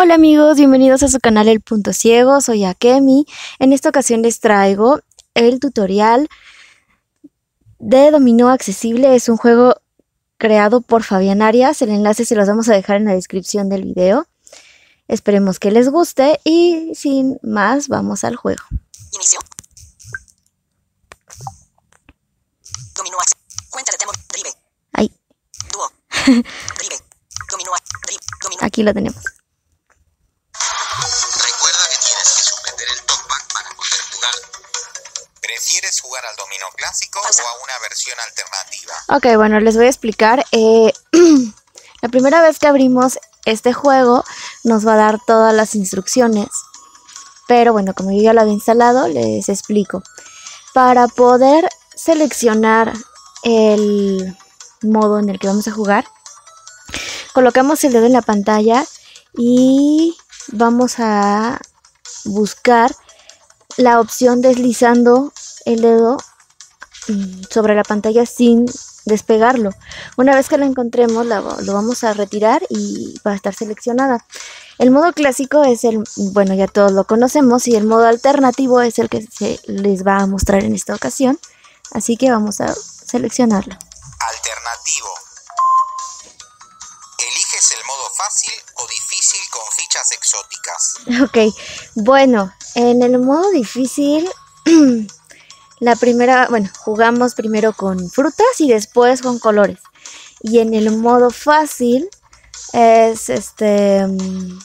Hola amigos, bienvenidos a su canal El Punto Ciego, soy Akemi. En esta ocasión les traigo el tutorial de Dominó Accesible. Es un juego creado por Fabián Arias. El enlace se los vamos a dejar en la descripción del video. Esperemos que les guste y sin más vamos al juego. Inicio. Dominó Cuenta de Drive. Ahí. Dúo. Drive. Dominó Aquí lo tenemos. ¿Prefieres jugar al dominó clásico o a una versión alternativa? Ok, bueno, les voy a explicar. Eh, la primera vez que abrimos este juego nos va a dar todas las instrucciones. Pero bueno, como yo ya lo había instalado, les explico. Para poder seleccionar el modo en el que vamos a jugar, colocamos el dedo en la pantalla y vamos a buscar la opción deslizando el dedo mm, sobre la pantalla sin despegarlo. Una vez que la encontremos, lo vamos a retirar y va a estar seleccionada. El modo clásico es el, bueno, ya todos lo conocemos, y el modo alternativo es el que se les va a mostrar en esta ocasión. Así que vamos a seleccionarlo. Alternativo. ¿Eliges el modo fácil o difícil con fichas exóticas? Ok, bueno, en el modo difícil La primera, bueno, jugamos primero con frutas y después con colores. Y en el modo fácil es este mm,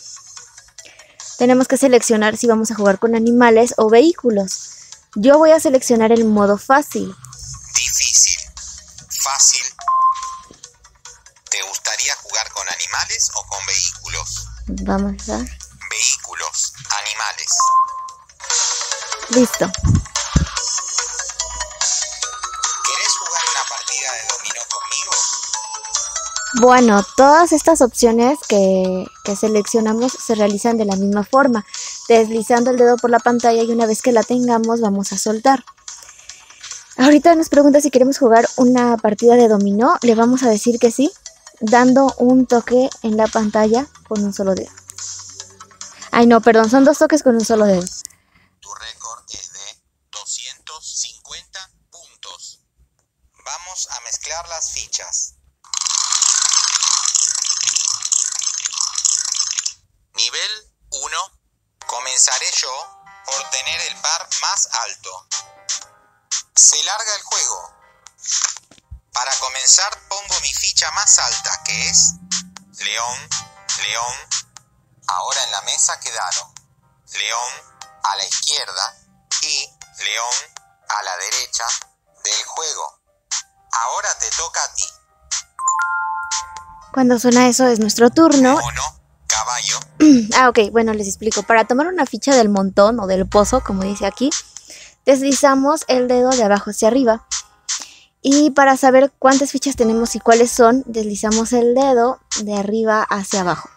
tenemos que seleccionar si vamos a jugar con animales o vehículos. Yo voy a seleccionar el modo fácil. Difícil. Fácil. ¿Te gustaría jugar con animales o con vehículos? Vamos a ver. Vehículos, animales. Listo. Bueno, todas estas opciones que, seleccionamos se realizan de la misma forma, deslizando el dedo por la pantalla y una vez que la tengamos vamos a soltar. Ahorita nos pregunta si queremos jugar una partida de dominó, le vamos a decir que sí, dando un toque en la pantalla con un solo dedo. Ay no, perdón, son dos toques con un solo dedo. Más alto. Se larga el juego. Para comenzar pongo mi ficha más alta, que es León, León. Ahora en la mesa quedaron León a la izquierda y León a la derecha del juego. Ahora te toca a ti. Cuando suena eso es nuestro turno. Caballo. Ah, ok, bueno, les explico. Para tomar una ficha del montón o del pozo, como dice aquí, deslizamos el dedo de abajo hacia arriba. Y para saber cuántas fichas tenemos y cuáles son, deslizamos el dedo de arriba hacia abajo.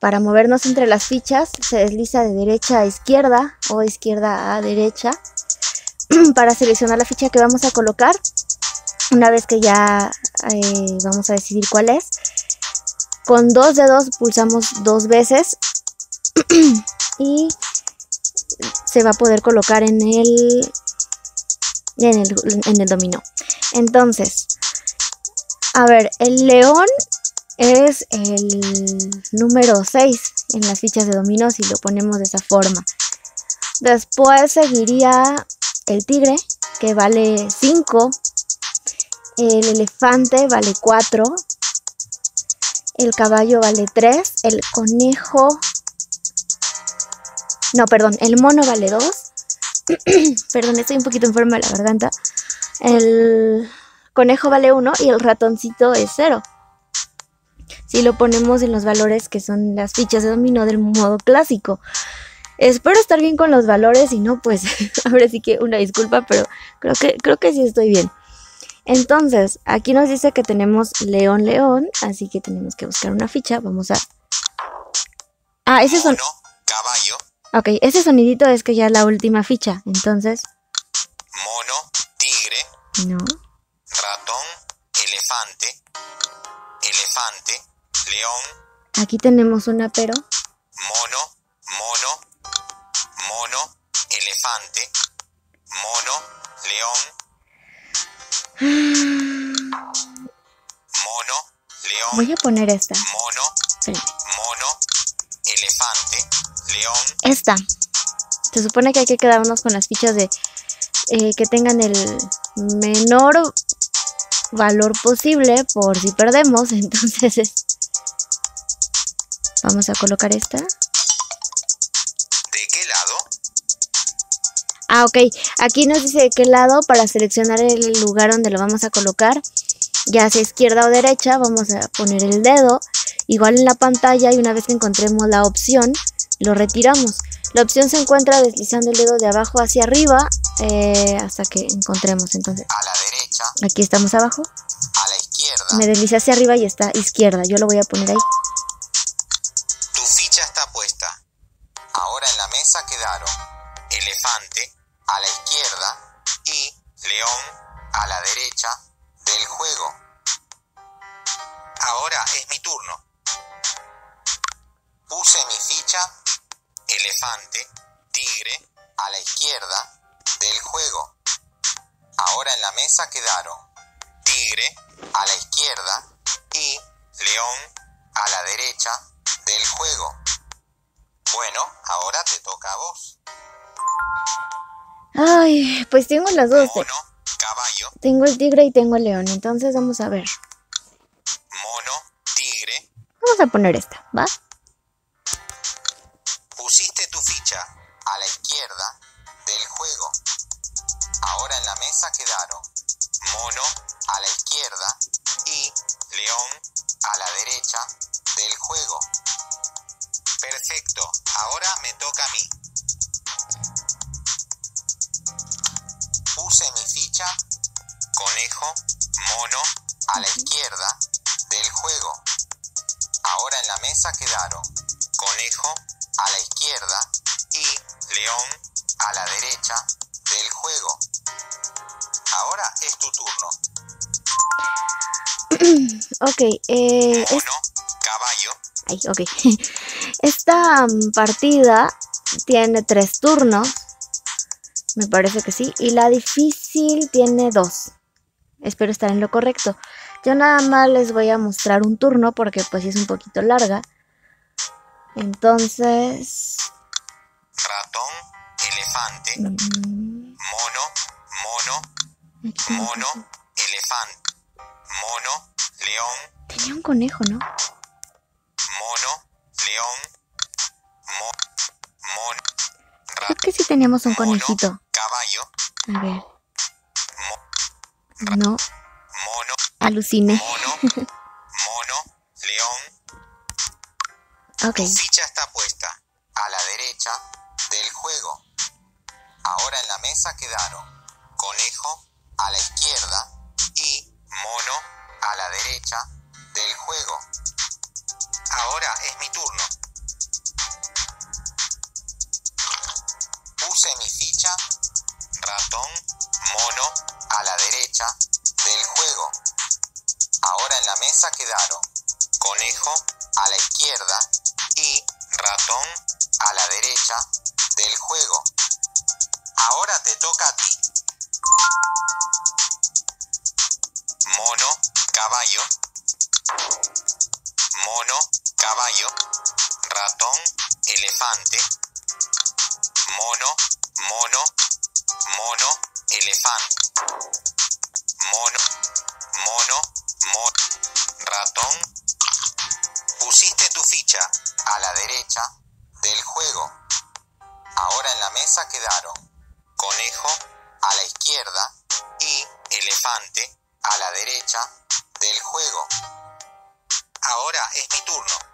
Para movernos entre las fichas, se desliza de derecha a izquierda o izquierda a derecha. para seleccionar la ficha que vamos a colocar, una vez que ya eh, vamos a decidir cuál es, con dos dedos pulsamos dos veces y se va a poder colocar en el, en el, en el dominó. Entonces, a ver, el león es el número 6 en las fichas de dominó si lo ponemos de esa forma. Después seguiría el tigre, que vale 5. El elefante vale 4. El caballo vale 3. El conejo... No, perdón, el mono vale 2. perdón, estoy un poquito enferma de la garganta. El conejo vale 1 y el ratoncito es 0. Si lo ponemos en los valores que son las fichas de dominó del modo clásico. Espero estar bien con los valores y no, pues ahora sí que una disculpa, pero creo que, creo que sí estoy bien. Entonces, aquí nos dice que tenemos león, león, así que tenemos que buscar una ficha. Vamos a... Ah, ese son... caballo. Ok, ese sonidito es que ya es la última ficha, entonces... Mono, tigre. No. Ratón, elefante, elefante, león. Aquí tenemos una pero. mono, mono, mono, elefante, mono, león, mono, león, Voy a poner esta. mono, mono, elefante, león, Esta. Se supone que hay que quedarnos con las fichas de eh, que tengan el menor valor posible por si perdemos. Entonces es- vamos a colocar esta. Ah, ok. Aquí nos dice de qué lado para seleccionar el lugar donde lo vamos a colocar. Ya sea izquierda o derecha, vamos a poner el dedo. Igual en la pantalla y una vez que encontremos la opción, lo retiramos. La opción se encuentra deslizando el dedo de abajo hacia arriba eh, hasta que encontremos. Entonces, A la derecha, aquí estamos abajo. a la izquierda. Me desliza hacia arriba y está izquierda. Yo lo voy a poner ahí. A la izquierda y león a la derecha del juego. Ahora es mi turno. Puse mi ficha elefante, tigre a la izquierda del juego. Ahora en la mesa quedaron tigre a la izquierda y león a la derecha del juego. Bueno, ahora te toca a vos. Ay, pues tengo las dos. Mono, caballo, Tengo el tigre y tengo el león. Entonces vamos a ver. mono, tigre. Vamos a poner esta, ¿va? Pusiste tu ficha a la izquierda del juego. Ahora en la mesa quedaron mono a la izquierda y león a la derecha del juego. Perfecto, ahora me toca a mí. Puse mi ficha conejo, mono a la izquierda del juego. Ahora en la mesa quedaron conejo a la izquierda y león a la derecha del juego. Ahora es tu turno. Ok, eh, es- caballo, ay, ok. Esta mm, partida tiene tres turnos. Me parece que sí. Y la difícil tiene dos. Espero estar en lo correcto. Yo nada más les voy a mostrar un turno porque pues es un poquito larga. Entonces... ratón, elefante, mm, mono, mono, mono, elefante, mono, león, Tenía un conejo, ¿no? mono, león, mo, mono, Creo que sí teníamos un conejito. caballo, A ver. No, mono, aluciné. mono, mono, león. Ok. Ficha está puesta a la derecha del juego. Ahora en la mesa quedaron conejo a la izquierda y mono a la derecha del juego. Ahora es mi turno. Puse mi ficha ratón, mono a la derecha del juego. Ahora en la mesa quedaron conejo a la izquierda y ratón a la derecha del juego. Ahora te toca a ti. Mono, caballo. Mono, caballo. Ratón, elefante. Mono, mono, mono, elefante. Mono, mono, mono, ratón. Pusiste tu ficha a la derecha del juego. Ahora en la mesa quedaron conejo a la izquierda y elefante a la derecha del juego. Ahora es mi turno.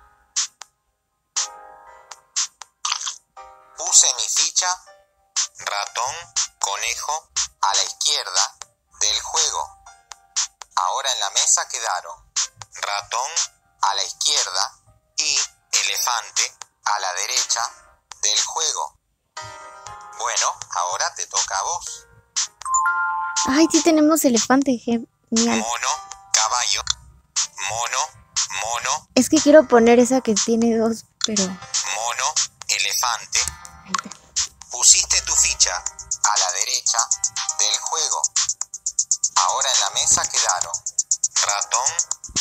Puse mi ficha ratón, conejo a la izquierda del juego. Ahora en la mesa quedaron ratón a la izquierda y elefante a la derecha del juego. Bueno, ahora te toca a vos. Ay, sí tenemos elefante, genial. Mono, caballo, mono, mono, Es que quiero poner esa que tiene dos, pero... Quedaron ratón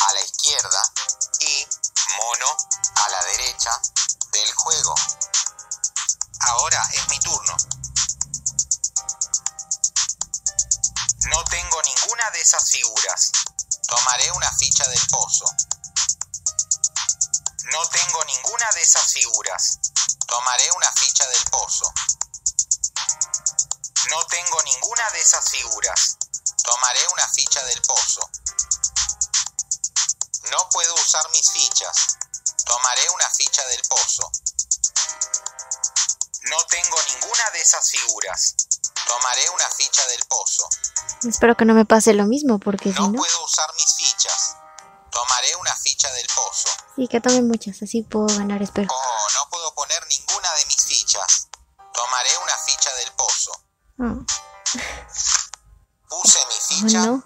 a la izquierda y mono a la derecha del juego. Ahora es mi turno. No tengo ninguna de esas figuras. Tomaré una ficha del pozo. No tengo ninguna de esas figuras. Tomaré una ficha del pozo. No tengo ninguna de esas figuras. Tomaré una ficha del pozo. No puedo usar mis fichas. Tomaré una ficha del pozo. No tengo ninguna de esas figuras. Tomaré una ficha del pozo. Espero que no me pase lo mismo, porque si No no... puedo usar mis fichas. Tomaré una ficha del pozo. Sí, que tome muchas, así puedo ganar, espero. Oh, no ficha, no.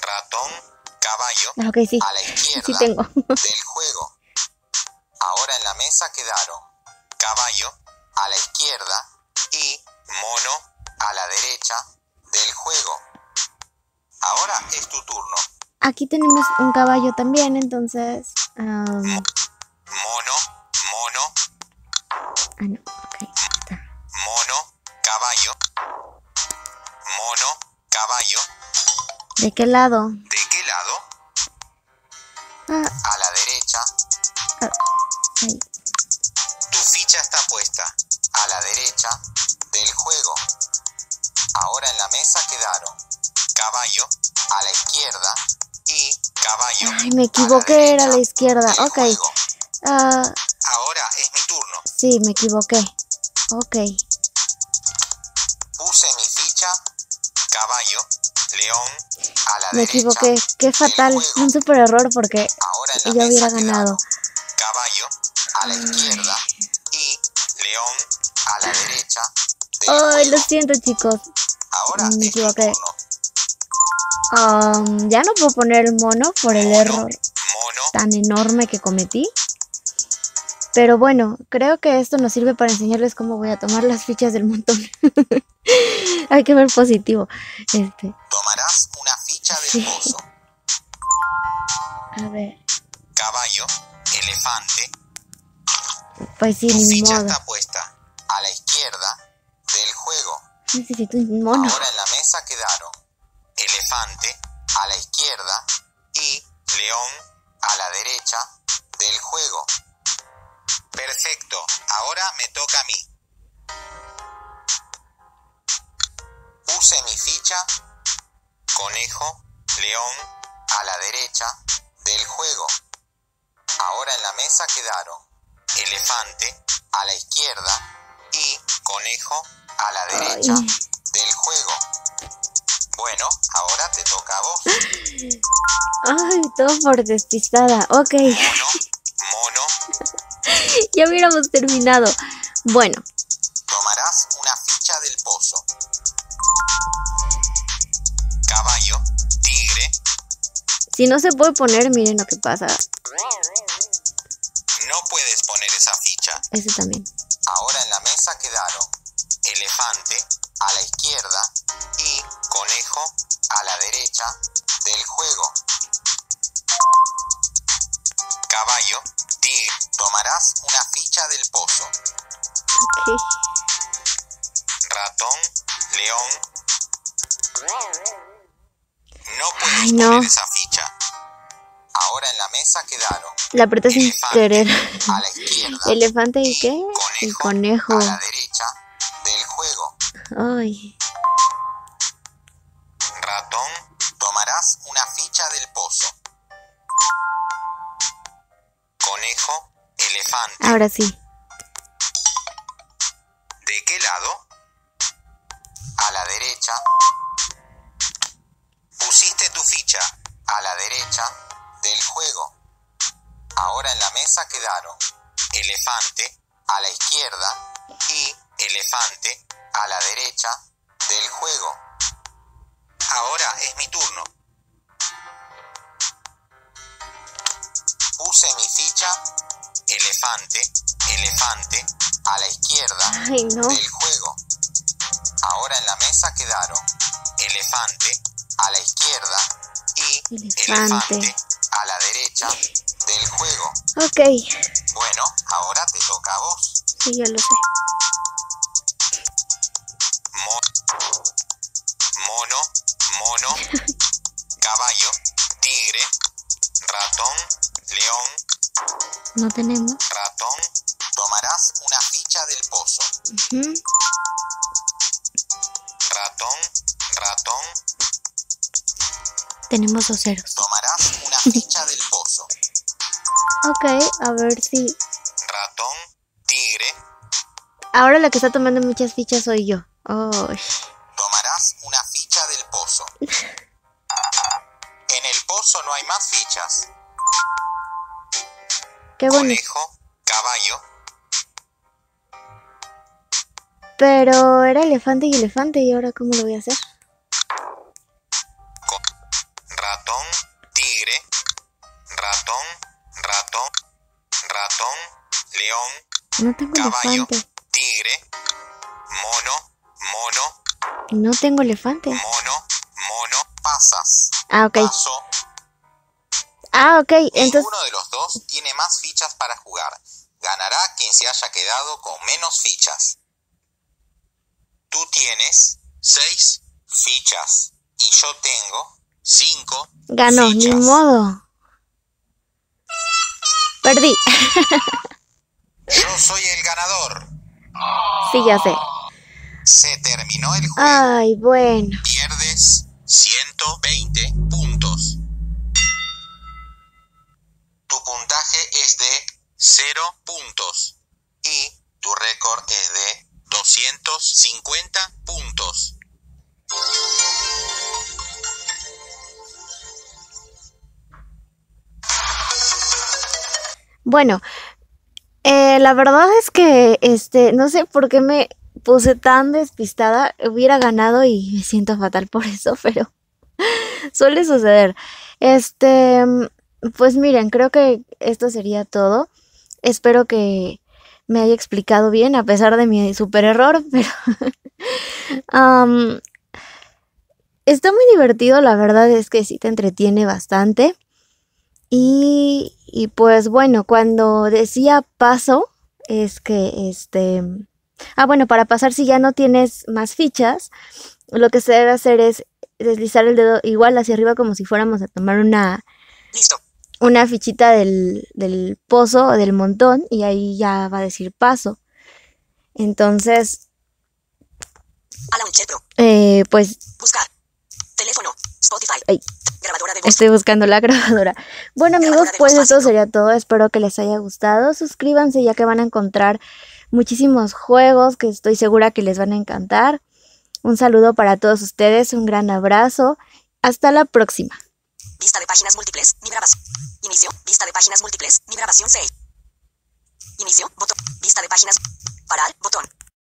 ratón, caballo, Ah, sí. a la izquierda Sí tengo. del juego. Ahora en la mesa quedaron caballo a la izquierda y mono a la derecha del juego. Ahora es tu turno. Aquí tenemos un caballo también, entonces... am, Mono, mono, ah, no. Ok. está. mono, caballo. ¿De qué lado? ¿De qué lado? Ah, A la derecha. ahí. Tu ficha está puesta a la derecha del juego. Ahora en la mesa quedaron caballo a la izquierda y caballo. Ay, me a equivoqué, era a la derecha izquierda. del Ok. Ah, Ahora es mi turno. sí, me equivoqué. Ok. Puse mi ficha caballo, león a la Me derecha. equivoqué. Qué fatal. Un super error porque yo hubiera ganado. Caballo a la izquierda y león a la derecha Ay, lo siento, chicos. Ahora me es mi equivoqué. Am, ya no puedo poner el mono por el error mono, tan enorme que cometí. Pero bueno, creo que esto nos sirve para enseñarles cómo voy a tomar las fichas del montón. Hay que ver positivo. Este, tomarás una ficha del Sí. pozo. a ver, Caballo, elefante. pues sí, Tu ni ficha modo. está puesta a la izquierda del juego. Necesito un mono. Ahora del juego. Ahora en la mesa quedaron elefante a la izquierda y conejo a la derecha Ay. del juego. Bueno, ahora te toca a vos. Ay, todo por despistada. Ok, Mono, mono, ya hubiéramos terminado. Bueno, si no se puede poner, miren lo que pasa. no puedes poner esa ficha. Ese también. Ahora en la mesa quedaron elefante a la izquierda y conejo a la derecha del juego. Caballo, tigre, tomarás una ficha del pozo. Ok. Ratón, león. No puedes Ay, no. poner esa ficha. Ahora en la mesa quedaron La apreté sin querer. a la izquierda ¿Elefante y qué? El conejo. a la derecha del juego. Ay. Ratón, tomarás una ficha del pozo. Conejo, elefante. Ahora sí. Del juego. Ahora en la mesa quedaron elefante a la izquierda y elefante a la derecha del juego. Ahora es mi turno. Puse mi ficha elefante, elefante a la izquierda Ay, no. del juego. Ahora en la mesa quedaron elefante a la izquierda y Elefante. elefante a la derecha del juego. Ok, Bueno, ahora te toca a vos. sí, ya lo sé. Mo- mono, mono, caballo, tigre, ratón, león, No tenemos. ratón. Tomarás una ficha del pozo. Ratón, ratón, Tenemos dos ceros. tomarás ficha del pozo. Ok, a ver si. Ratón, tigre, Ahora la que está tomando muchas fichas soy yo. Oh, tomarás una ficha del pozo. En el pozo no hay más fichas. qué bonito. Conejo, caballo, Pero era elefante y elefante, ¿y ahora cómo lo voy a hacer? Ratón, león, No tengo caballo, elefante. tigre, mono, mono, No tengo elefante. mono, mono, pasas. Ah, ok. Paso. Ah, ok. Entonces, Ninguno de los dos tiene más fichas para jugar. Ganará quien se haya quedado con menos fichas. Tú tienes seis fichas y yo tengo cinco ganó, ni fichas. modo. Perdí. Yo soy el ganador. sí, ya sé. Se terminó el juego. Ay, bueno. Pierdes 120 puntos. Tu puntaje es de 0 puntos y tu récord es de 250 puntos. Bueno, eh, la verdad es que, este, no sé por qué me puse tan despistada. Hubiera ganado y me siento fatal por eso, pero suele suceder. Este, pues miren, creo que esto sería todo. Espero que me haya explicado bien, a pesar de mi super error, pero está muy divertido, la verdad es que sí te entretiene bastante. Y, y pues bueno, cuando decía paso, es que este... Ah, bueno, para pasar si ya no tienes más fichas, lo que se debe hacer es deslizar el dedo igual hacia arriba como si fuéramos a tomar una, Listo. una fichita del, del pozo o del montón y ahí ya va a decir paso. Entonces, Pro. eh, pues Buscar. Teléfono. Spotify. Ay. Grabadora de voz. Estoy buscando la grabadora. Bueno amigos, Grabadora pues esto básico. sería todo. Espero que les haya gustado. Suscríbanse ya que van a encontrar muchísimos juegos que estoy segura que les van a encantar. Un saludo para todos ustedes, un gran abrazo. Hasta la próxima. Vista de páginas múltiples. Mi grabación. Inicio. Vista de páginas múltiples. Mi grabación 6. Inicio. Botón. Vista de páginas. Parar. Botón.